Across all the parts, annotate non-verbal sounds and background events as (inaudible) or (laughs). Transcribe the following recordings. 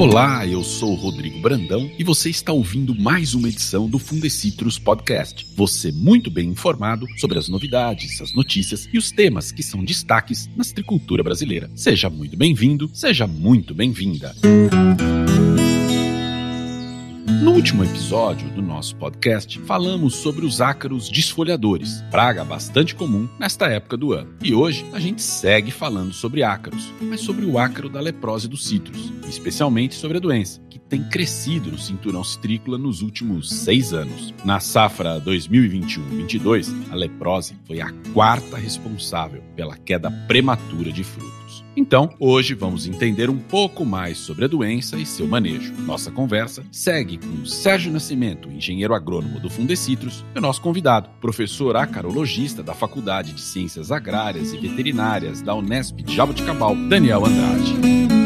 Olá, eu sou Rodrigo Brandão e você está ouvindo mais uma edição do Fundecitrus Podcast. Você muito bem informado sobre as novidades, as notícias e os temas que são destaques na citricultura brasileira. Seja muito bem-vindo, seja muito bem-vinda. Último episódio do nosso podcast, falamos sobre os ácaros desfolhadores, praga bastante comum nesta época do ano. E hoje a gente segue falando sobre ácaros, mas sobre o ácaro da leprose dos citros, especialmente sobre a doença, que tem crescido no cinturão citrícola nos últimos seis anos. Na safra 2021-22, a leprose foi a quarta responsável pela queda prematura de frutos. Então, hoje vamos entender um pouco mais sobre a doença e seu manejo. Nossa conversa segue com Sérgio Nascimento, engenheiro agrônomo do Fundecitrus, o nosso convidado, professor acarologista da Faculdade de Ciências Agrárias e Veterinárias da Unesp de Jaboticabal, Daniel Andrade.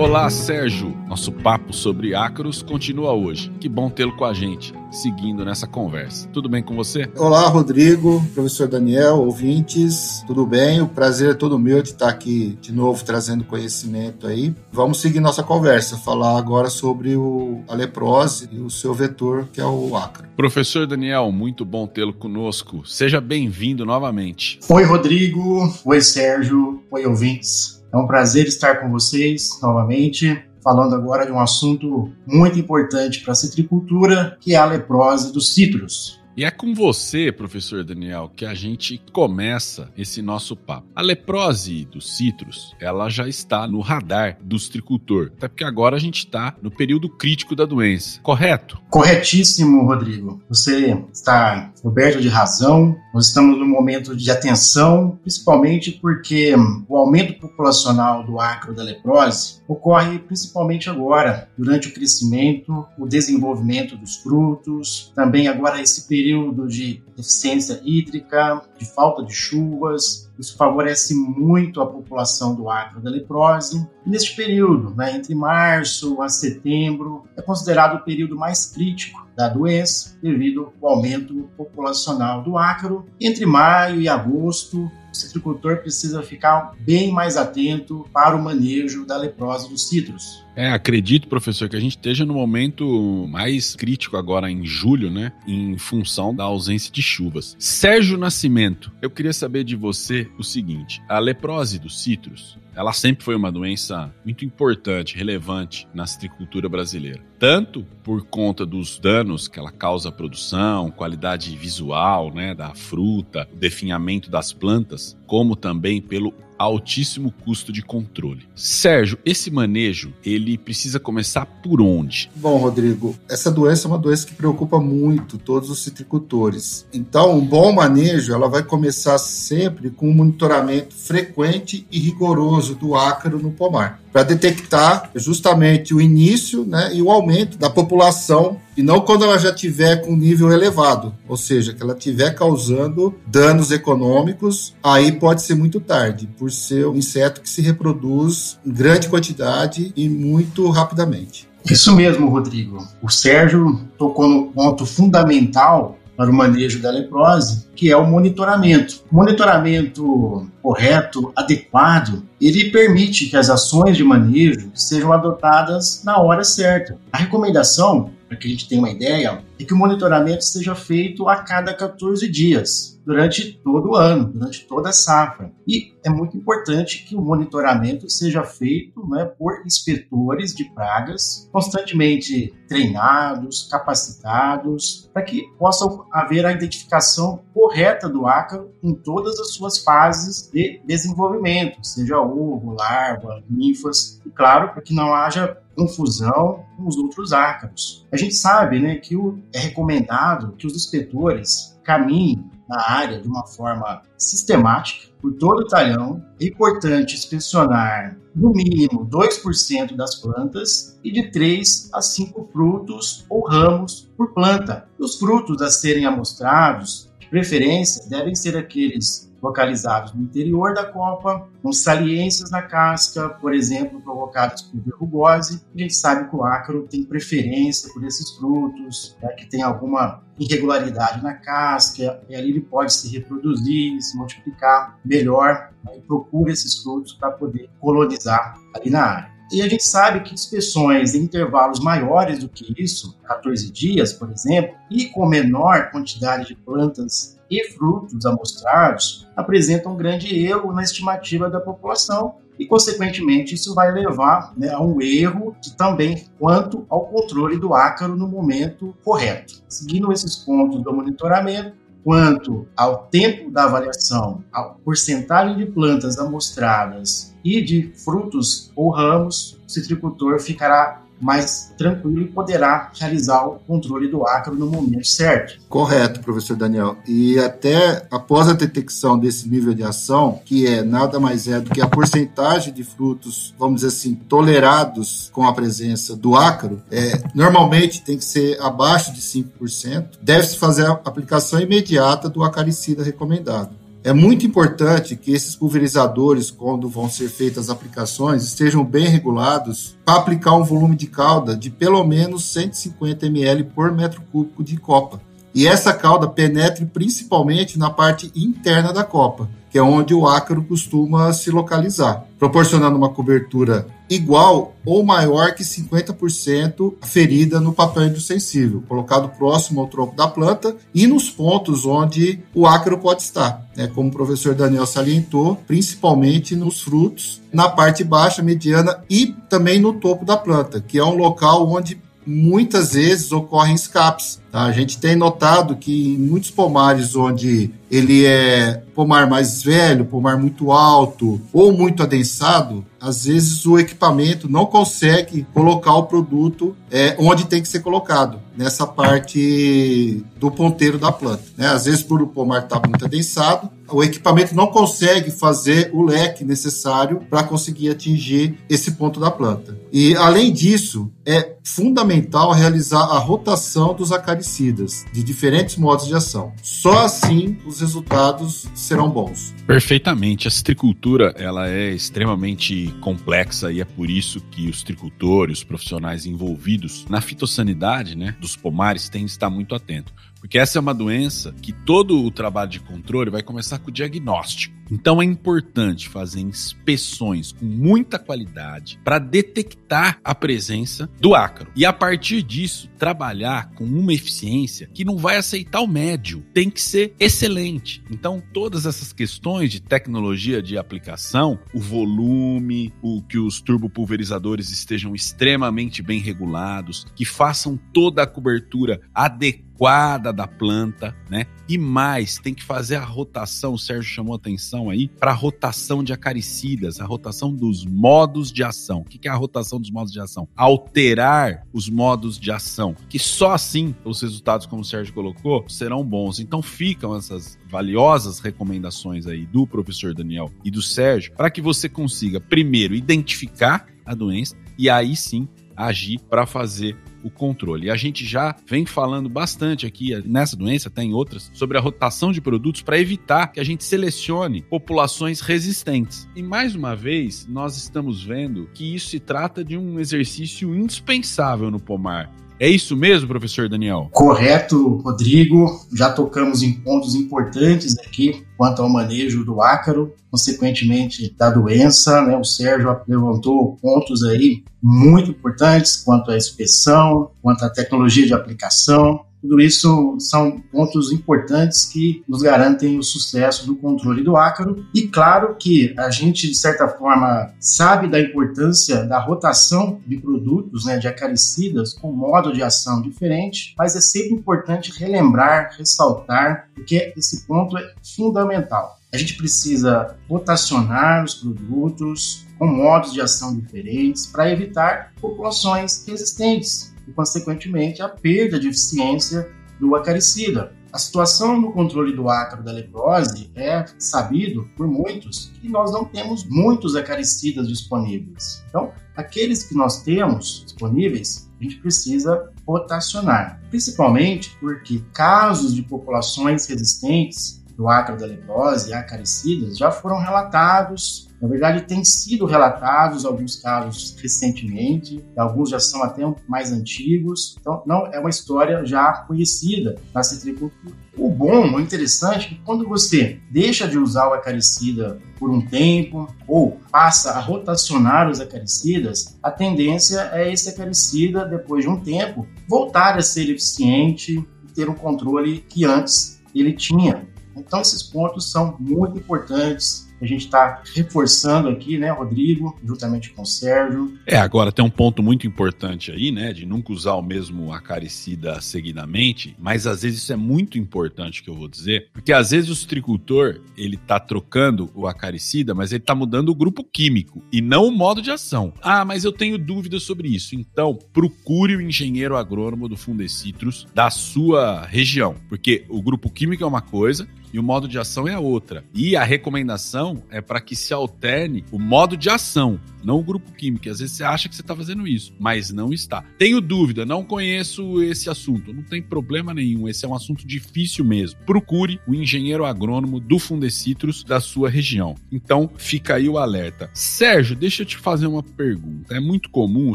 Olá, Sérgio. Nosso papo sobre ácaros continua hoje. Que bom tê-lo com a gente, seguindo nessa conversa. Tudo bem com você? Olá, Rodrigo, professor Daniel, ouvintes. Tudo bem? O prazer é todo meu de estar aqui de novo trazendo conhecimento aí. Vamos seguir nossa conversa, falar agora sobre o, a leprose e o seu vetor, que é o ácaro. Professor Daniel, muito bom tê-lo conosco. Seja bem-vindo novamente. Oi, Rodrigo. Oi, Sérgio. Oi, ouvintes. É um prazer estar com vocês novamente, falando agora de um assunto muito importante para a citricultura, que é a leprose dos citros. E é com você, professor Daniel, que a gente começa esse nosso papo. A leprose dos citros, ela já está no radar do citricultor, até porque agora a gente está no período crítico da doença, correto? Corretíssimo, Rodrigo. Você está coberto de razão. Nós estamos num momento de atenção, principalmente porque o aumento populacional do acro da leprose ocorre principalmente agora, durante o crescimento, o desenvolvimento dos frutos, também agora esse período de deficiência hídrica, de falta de chuvas. Isso favorece muito a população do Acre da leprose. E neste período, né, entre março a setembro, é considerado o período mais crítico da doença devido ao aumento populacional do ácaro. Entre maio e agosto, o citricultor precisa ficar bem mais atento para o manejo da leprose dos citros. É, acredito, professor, que a gente esteja no momento mais crítico agora em julho, né? Em função da ausência de chuvas. Sérgio Nascimento, eu queria saber de você o seguinte: a leprose dos citros, ela sempre foi uma doença muito importante, relevante na citricultura brasileira. Tanto por conta dos danos que ela causa à produção, qualidade visual né, da fruta, o definhamento das plantas, como também pelo altíssimo custo de controle. Sérgio, esse manejo, ele precisa começar por onde? Bom, Rodrigo, essa doença é uma doença que preocupa muito todos os citricultores. Então, um bom manejo, ela vai começar sempre com um monitoramento frequente e rigoroso do ácaro no pomar para detectar justamente o início né, e o aumento da população, e não quando ela já tiver com nível elevado, ou seja, que ela estiver causando danos econômicos, aí pode ser muito tarde, por ser um inseto que se reproduz em grande quantidade e muito rapidamente. Isso mesmo, Rodrigo. O Sérgio tocou no ponto fundamental para o manejo da leprose, que é o monitoramento. O monitoramento correto, adequado, ele permite que as ações de manejo sejam adotadas na hora certa. A recomendação, para que a gente tenha uma ideia, é que o monitoramento seja feito a cada 14 dias durante todo o ano, durante toda a safra. E é muito importante que o monitoramento seja feito né, por inspetores de pragas, constantemente treinados, capacitados, para que possa haver a identificação correta do ácaro em todas as suas fases de desenvolvimento, seja ovo, larva, ninfas, e claro, para que não haja confusão com os outros ácaros. A gente sabe né, que é recomendado que os inspetores caminhem na área de uma forma sistemática por todo o talhão. É importante inspecionar no mínimo 2% das plantas e de 3 a 5 frutos ou ramos por planta. Os frutos a serem amostrados, de preferência, devem ser aqueles localizados no interior da copa, com saliências na casca, por exemplo, provocadas por verrugose. A gente sabe que o ácaro tem preferência por esses frutos, né, que tem alguma irregularidade na casca, e ali ele pode se reproduzir, se multiplicar melhor, né, e procura esses frutos para poder colonizar ali na área. E a gente sabe que inspeções em intervalos maiores do que isso, 14 dias, por exemplo, e com menor quantidade de plantas e frutos amostrados, apresentam um grande erro na estimativa da população e, consequentemente, isso vai levar né, a um erro também quanto ao controle do ácaro no momento correto. Seguindo esses pontos do monitoramento, quanto ao tempo da avaliação, a porcentagem de plantas amostradas e de frutos ou ramos, o citricultor ficará mais tranquilo e poderá realizar o controle do ácaro no momento certo. Correto, professor Daniel. E até após a detecção desse nível de ação, que é nada mais é do que a porcentagem de frutos, vamos dizer assim, tolerados com a presença do ácaro, é, normalmente tem que ser abaixo de 5%, deve-se fazer a aplicação imediata do acaricida recomendado. É muito importante que esses pulverizadores, quando vão ser feitas as aplicações, estejam bem regulados para aplicar um volume de calda de pelo menos 150 ml por metro cúbico de copa. E essa calda penetre principalmente na parte interna da copa, que é onde o ácaro costuma se localizar, proporcionando uma cobertura igual ou maior que 50% ferida no papel sensível, colocado próximo ao tronco da planta e nos pontos onde o ácaro pode estar, né, como o professor Daniel salientou, principalmente nos frutos, na parte baixa, mediana e também no topo da planta, que é um local onde muitas vezes ocorrem escapes. Tá? A gente tem notado que em muitos pomares onde ele é pomar mais velho, pomar muito alto ou muito adensado, às vezes o equipamento não consegue colocar o produto é, onde tem que ser colocado, nessa parte do ponteiro da planta. Né? Às vezes, por o pomar estar tá muito adensado, o equipamento não consegue fazer o leque necessário para conseguir atingir esse ponto da planta. E, além disso, é fundamental realizar a rotação dos acaricidas de diferentes modos de ação. Só assim os resultados serão bons. Perfeitamente. A citricultura ela é extremamente complexa e é por isso que os tricultores, os profissionais envolvidos na fitossanidade né, dos pomares têm que estar muito atentos. Porque essa é uma doença que todo o trabalho de controle vai começar com o diagnóstico. Então é importante fazer inspeções com muita qualidade para detectar a presença do ácaro. E a partir disso, trabalhar com uma eficiência que não vai aceitar o médio, tem que ser excelente. Então, todas essas questões de tecnologia de aplicação, o volume, o que os turbopulverizadores estejam extremamente bem regulados, que façam toda a cobertura adequada da planta, né? E mais, tem que fazer a rotação, o Sérgio chamou atenção aí, para a rotação de acaricidas, a rotação dos modos de ação. O que é a rotação dos modos de ação? Alterar os modos de ação, que só assim os resultados, como o Sérgio colocou, serão bons. Então ficam essas valiosas recomendações aí do professor Daniel e do Sérgio, para que você consiga, primeiro, identificar a doença e aí sim agir para fazer o controle. E a gente já vem falando bastante aqui nessa doença, até em outras, sobre a rotação de produtos para evitar que a gente selecione populações resistentes. E mais uma vez, nós estamos vendo que isso se trata de um exercício indispensável no pomar. É isso mesmo, professor Daniel? Correto, Rodrigo. Já tocamos em pontos importantes aqui quanto ao manejo do ácaro, consequentemente da doença. Né? O Sérgio levantou pontos aí muito importantes quanto à inspeção, quanto à tecnologia de aplicação, tudo isso são pontos importantes que nos garantem o sucesso do controle do ácaro. E claro que a gente, de certa forma, sabe da importância da rotação de produtos, né, de acaricidas, com modo de ação diferente, mas é sempre importante relembrar, ressaltar, porque esse ponto é fundamental. A gente precisa rotacionar os produtos com modos de ação diferentes para evitar populações resistentes e, consequentemente, a perda de eficiência do acaricida. A situação no controle do ácaro da leprose é sabido por muitos que nós não temos muitos acaricidas disponíveis. Então, aqueles que nós temos disponíveis, a gente precisa rotacionar, principalmente porque casos de populações resistentes do ácaro da leprose e acaricidas já foram relatados na verdade, tem sido relatados alguns casos recentemente, alguns já são até mais antigos, então não é uma história já conhecida na citricultura. O bom, o interessante, é que quando você deixa de usar o acaricida por um tempo ou passa a rotacionar os acaricidas, a tendência é esse acaricida, depois de um tempo, voltar a ser eficiente e ter um controle que antes ele tinha. Então, esses pontos são muito importantes a gente está reforçando aqui, né, Rodrigo, juntamente com o Sérgio. É, agora tem um ponto muito importante aí, né, de nunca usar o mesmo acaricida seguidamente, mas às vezes isso é muito importante que eu vou dizer, porque às vezes o citricultor, ele tá trocando o acaricida, mas ele tá mudando o grupo químico e não o modo de ação. Ah, mas eu tenho dúvidas sobre isso. Então, procure o engenheiro agrônomo do Fundecitrus da sua região, porque o grupo químico é uma coisa, e o modo de ação é outra. E a recomendação é para que se alterne o modo de ação, não o grupo químico. Às vezes você acha que você está fazendo isso, mas não está. Tenho dúvida, não conheço esse assunto. Não tem problema nenhum, esse é um assunto difícil mesmo. Procure o engenheiro agrônomo do Fundecitrus da sua região. Então, fica aí o alerta. Sérgio, deixa eu te fazer uma pergunta. É muito comum o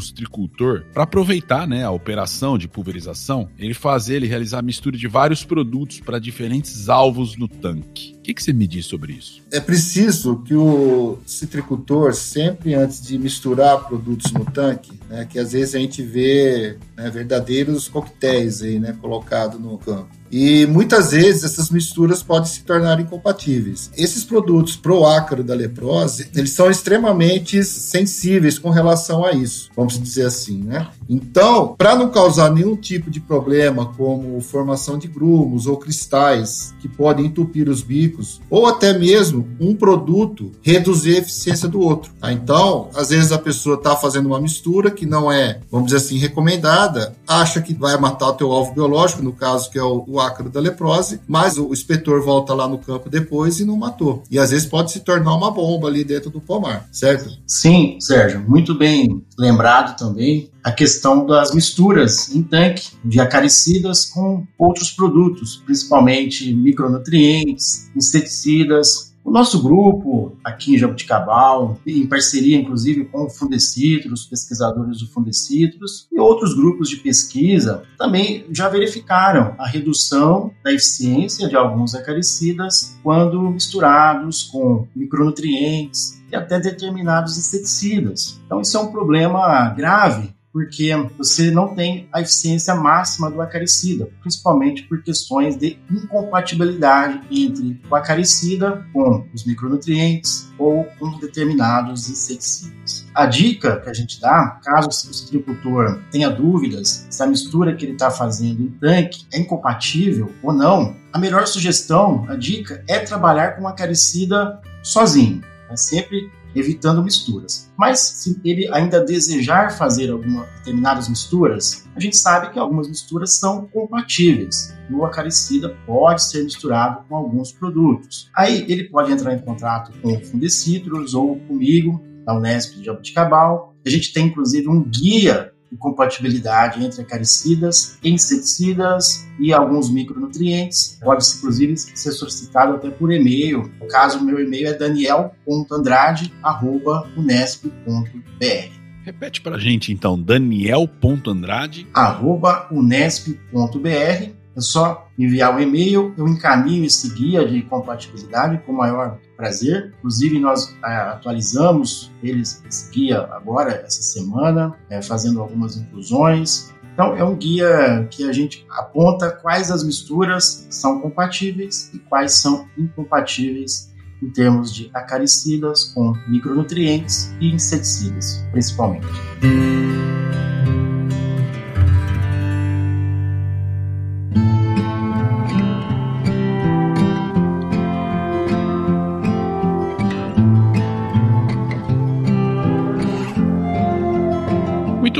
citricultor, para aproveitar né, a operação de pulverização, ele fazer, ele realizar a mistura de vários produtos para diferentes alvos no tanque. Que, que você me diz sobre isso? É preciso que o citricultor, sempre antes de misturar produtos no tanque, né, que às vezes a gente vê né, verdadeiros coquetéis aí, né, colocado no campo. E muitas vezes essas misturas podem se tornar incompatíveis. Esses produtos pro ácaro da leprose, eles são extremamente sensíveis com relação a isso, vamos dizer assim, né? Então, para não causar nenhum tipo de problema, como formação de grumos ou cristais que podem entupir os bicos, ou até mesmo um produto reduzir a eficiência do outro. Tá? Então, às vezes a pessoa está fazendo uma mistura que não é, vamos dizer assim, recomendada, acha que vai matar o teu alvo biológico, no caso que é o o ácaro da leprose, mas o inspetor volta lá no campo depois e não matou. E às vezes pode se tornar uma bomba ali dentro do pomar, certo? Sim, Sérgio, muito bem lembrado também a questão das misturas em tanque de acaricidas com outros produtos, principalmente micronutrientes, inseticidas, o nosso grupo aqui em Jabuticabal, em parceria inclusive com o Fundecitrus, pesquisadores do Fundecitrus e outros grupos de pesquisa, também já verificaram a redução da eficiência de alguns acaricidas quando misturados com micronutrientes e até determinados inseticidas. Então isso é um problema grave porque você não tem a eficiência máxima do acaricida, principalmente por questões de incompatibilidade entre o acaricida com os micronutrientes ou com determinados inseticidas. A dica que a gente dá, caso o citricultor tenha dúvidas se a mistura que ele está fazendo em tanque é incompatível ou não, a melhor sugestão, a dica, é trabalhar com acaricida sozinho. É sempre evitando misturas. Mas se ele ainda desejar fazer algumas determinadas misturas, a gente sabe que algumas misturas são compatíveis. O acaricida pode ser misturado com alguns produtos. Aí ele pode entrar em contato com o Fundecitrus ou comigo, da Unesp de Jabuticabal. A gente tem inclusive um guia compatibilidade entre acaricidas, inseticidas e alguns micronutrientes. Pode, inclusive, ser solicitado até por e-mail. No caso, meu e-mail é daniel.andrade.unesp.br. Repete para a gente, então, daniel.andrade.unesp.br é só enviar o um e-mail, eu encaminho esse guia de compatibilidade com o maior prazer. Inclusive, nós é, atualizamos esse guia agora, essa semana, é, fazendo algumas inclusões. Então, é um guia que a gente aponta quais as misturas são compatíveis e quais são incompatíveis em termos de acaricidas com micronutrientes e inseticidas, principalmente.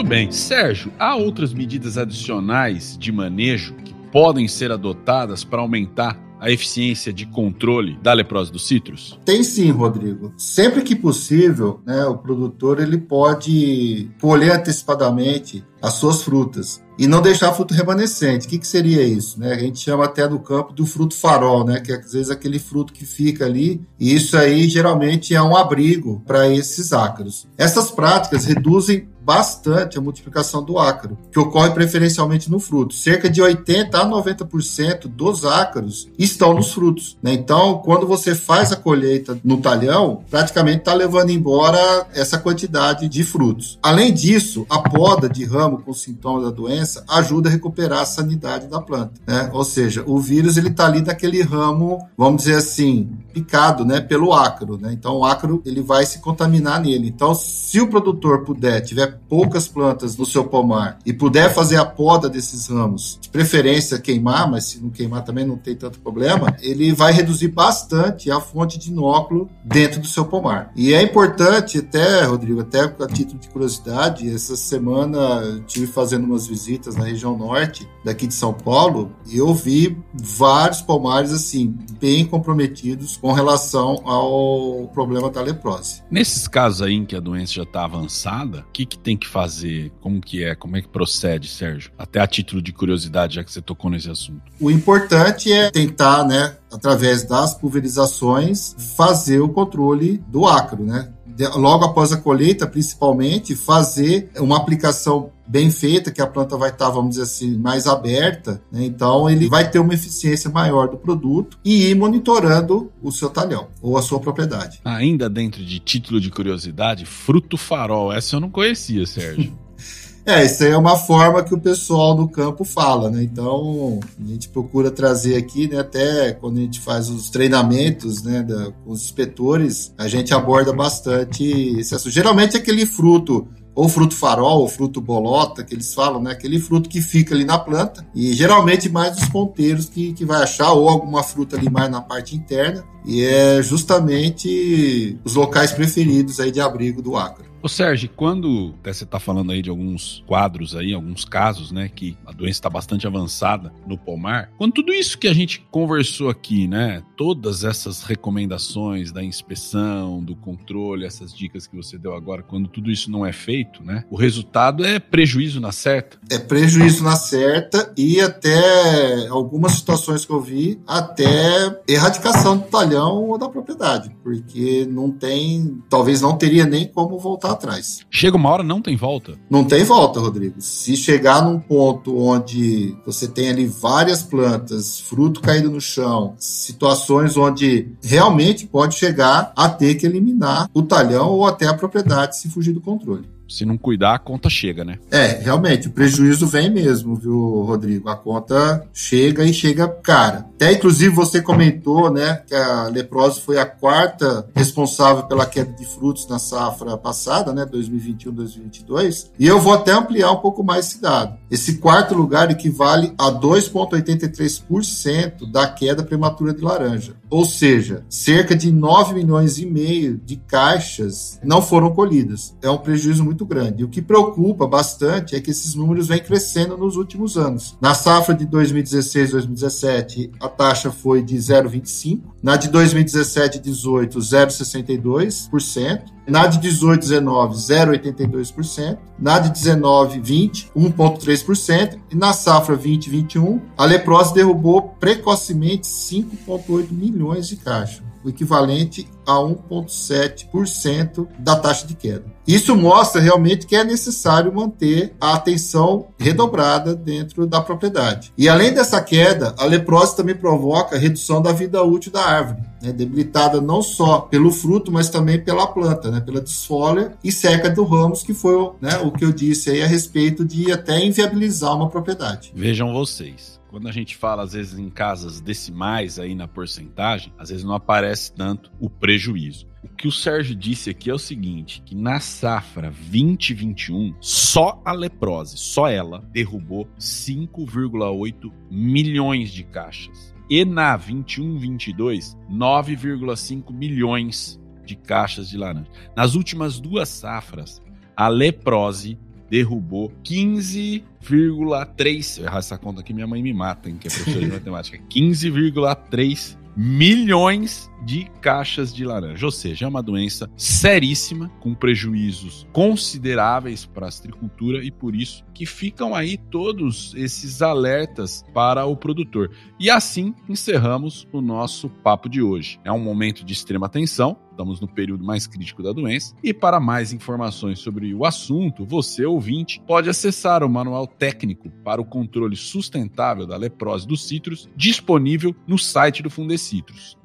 Bem. Sérgio, há outras medidas adicionais de manejo que podem ser adotadas para aumentar a eficiência de controle da leprose dos citros? Tem sim, Rodrigo. Sempre que possível, né, o produtor ele pode colher antecipadamente as suas frutas. e não deixar fruto remanescente. O que, que seria isso? Né? A gente chama até no campo do fruto farol, né? que é, às vezes aquele fruto que fica ali, e isso aí geralmente é um abrigo para esses ácaros. Essas práticas reduzem bastante a multiplicação do ácaro, que ocorre preferencialmente no fruto. Cerca de 80 a 90% dos ácaros estão nos frutos. Né? Então, quando você faz a colheita no talhão, praticamente está levando embora essa quantidade de frutos. Além disso, a poda de ramo com sintomas da doença ajuda a recuperar a sanidade da planta. Né? Ou seja, o vírus ele está ali naquele ramo, vamos dizer assim, picado, né, pelo ácaro. Né? Então, o ácaro ele vai se contaminar nele. Então, se o produtor puder tiver poucas plantas no seu pomar e puder fazer a poda desses ramos, de preferência queimar, mas se não queimar também não tem tanto problema, ele vai reduzir bastante a fonte de inóculo dentro do seu pomar. E é importante até, Rodrigo, até a título de curiosidade, essa semana tive fazendo umas visitas na região norte daqui de São Paulo e eu vi vários pomares assim bem comprometidos com relação ao problema da leprose. Nesses casos aí em que a doença já está avançada, o que, que tem que fazer? Como que é? Como é que procede, Sérgio? Até a título de curiosidade, já que você tocou nesse assunto. O importante é tentar, né, através das pulverizações, fazer o controle do ácaro, né? logo após a colheita, principalmente, fazer uma aplicação bem feita, que a planta vai estar, vamos dizer assim, mais aberta, né? então ele vai ter uma eficiência maior do produto e ir monitorando o seu talhão ou a sua propriedade. Ainda dentro de título de curiosidade, fruto farol, essa eu não conhecia, Sérgio. (laughs) (laughs) É, isso aí é uma forma que o pessoal do campo fala, né? Então, a gente procura trazer aqui, né? Até quando a gente faz os treinamentos, né? Da, com os inspetores, a gente aborda bastante esse assunto. Geralmente aquele fruto ou fruto farol, ou fruto bolota, que eles falam, né? Aquele fruto que fica ali na planta. E geralmente mais os ponteiros que, que vai achar, ou alguma fruta ali mais na parte interna. E é justamente os locais preferidos aí de abrigo do ácaro. Ô Sérgio, quando até você está falando aí de alguns quadros aí, alguns casos, né, que a doença está bastante avançada no pomar, quando tudo isso que a gente conversou aqui, né, todas essas recomendações da inspeção, do controle, essas dicas que você deu agora, quando tudo isso não é feito, né, o resultado é prejuízo na certa. É prejuízo na certa e até algumas situações que eu vi, até erradicação do talhão ou da propriedade, porque não tem, talvez não teria nem como voltar atrás. Chega uma hora, não tem volta? Não tem volta, Rodrigo. Se chegar num ponto onde você tem ali várias plantas, fruto caído no chão, situações onde realmente pode chegar a ter que eliminar o talhão ou até a propriedade se fugir do controle se não cuidar, a conta chega, né? É, realmente, o prejuízo vem mesmo, viu, Rodrigo? A conta chega e chega cara. Até, inclusive, você comentou, né, que a leprose foi a quarta responsável pela queda de frutos na safra passada, né, 2021-2022. E eu vou até ampliar um pouco mais esse dado. Esse quarto lugar equivale a 2,83% da queda prematura de laranja. Ou seja, cerca de 9 milhões e meio de caixas não foram colhidas. É um prejuízo muito grande. E o que preocupa bastante é que esses números vêm crescendo nos últimos anos. Na safra de 2016-2017, a taxa foi de 0,25. Na de 2017 18, 0,62%. Na de 18, 19, 0,82%. Na de 19, 20, 1,3%. E na safra 20, 21, a leprose derrubou precocemente 5,8 milhões de caixas o equivalente a 1,7% da taxa de queda. Isso mostra realmente que é necessário manter a atenção redobrada dentro da propriedade. E além dessa queda, a leprose também provoca redução da vida útil da árvore, né, debilitada não só pelo fruto, mas também pela planta, né, pela desfolha e seca do ramos, que foi né, o que eu disse aí a respeito de até inviabilizar uma propriedade. Vejam vocês quando a gente fala, às vezes, em casas decimais aí na porcentagem, às vezes não aparece tanto o prejuízo. O que o Sérgio disse aqui é o seguinte: que na safra 2021, só a leprose, só ela, derrubou 5,8 milhões de caixas. E na 21-22, 9,5 milhões de caixas de laranja. Nas últimas duas safras, a leprose derrubou 15,3. Errar essa conta aqui, minha mãe me mata, hein, que é professora de matemática. (laughs) 15,3 milhões de caixas de laranja. Ou seja, é uma doença seríssima, com prejuízos consideráveis para a agricultura e por isso que ficam aí todos esses alertas para o produtor. E assim encerramos o nosso papo de hoje. É um momento de extrema tensão, estamos no período mais crítico da doença. E para mais informações sobre o assunto, você ouvinte pode acessar o manual técnico para o controle sustentável da leprose dos citros, disponível no site do Fundecitrus,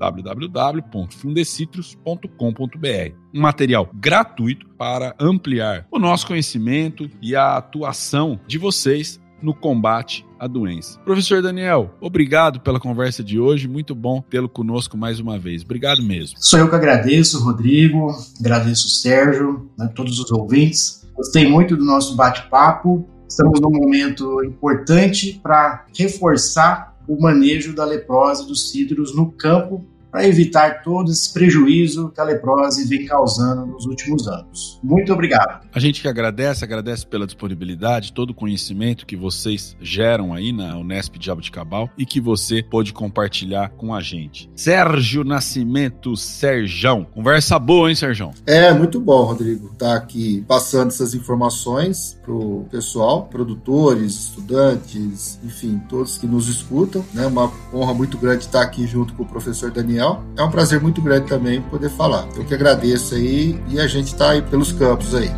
www.fundecitrus.com.br. Um material gratuito para ampliar o nosso conhecimento e a atuação de vocês no combate à doença. Professor Daniel, obrigado pela conversa de hoje, muito bom tê-lo conosco mais uma vez. Obrigado mesmo. Sou eu que agradeço, Rodrigo, agradeço o Sérgio, né, todos os ouvintes. Gostei muito do nosso bate-papo. Estamos num momento importante para reforçar o manejo da leprose dos cítrus no campo para evitar todo esse prejuízo que a leprose vem causando nos últimos anos. Muito obrigado. A gente que agradece, agradece pela disponibilidade, todo o conhecimento que vocês geram aí na Unesp Diabo de Cabal e que você pôde compartilhar com a gente. Sérgio Nascimento Serjão. Conversa boa, hein, Serjão? É, muito bom, Rodrigo, estar tá aqui passando essas informações pro pessoal, produtores, estudantes, enfim, todos que nos escutam. É né? uma honra muito grande estar aqui junto com o professor Daniel Daniel. É um prazer muito grande também poder falar. Eu que agradeço aí e a gente está aí pelos campos aí.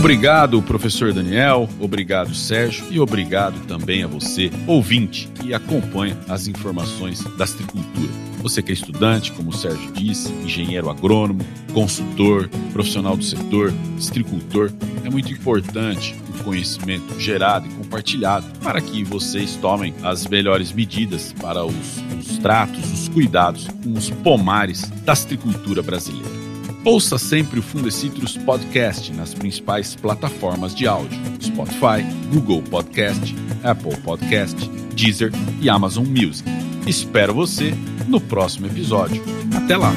Obrigado, professor Daniel, obrigado, Sérgio, e obrigado também a você, ouvinte, que acompanha as informações da agricultura. Você que é estudante, como o Sérgio disse, engenheiro agrônomo, consultor, profissional do setor, agricultor, é muito importante o conhecimento gerado e compartilhado para que vocês tomem as melhores medidas para os, os tratos, os cuidados com os pomares da agricultura brasileira. Ouça sempre o Fundecitrus Podcast nas principais plataformas de áudio: Spotify, Google Podcast, Apple Podcast, Deezer e Amazon Music. Espero você no próximo episódio. Até lá!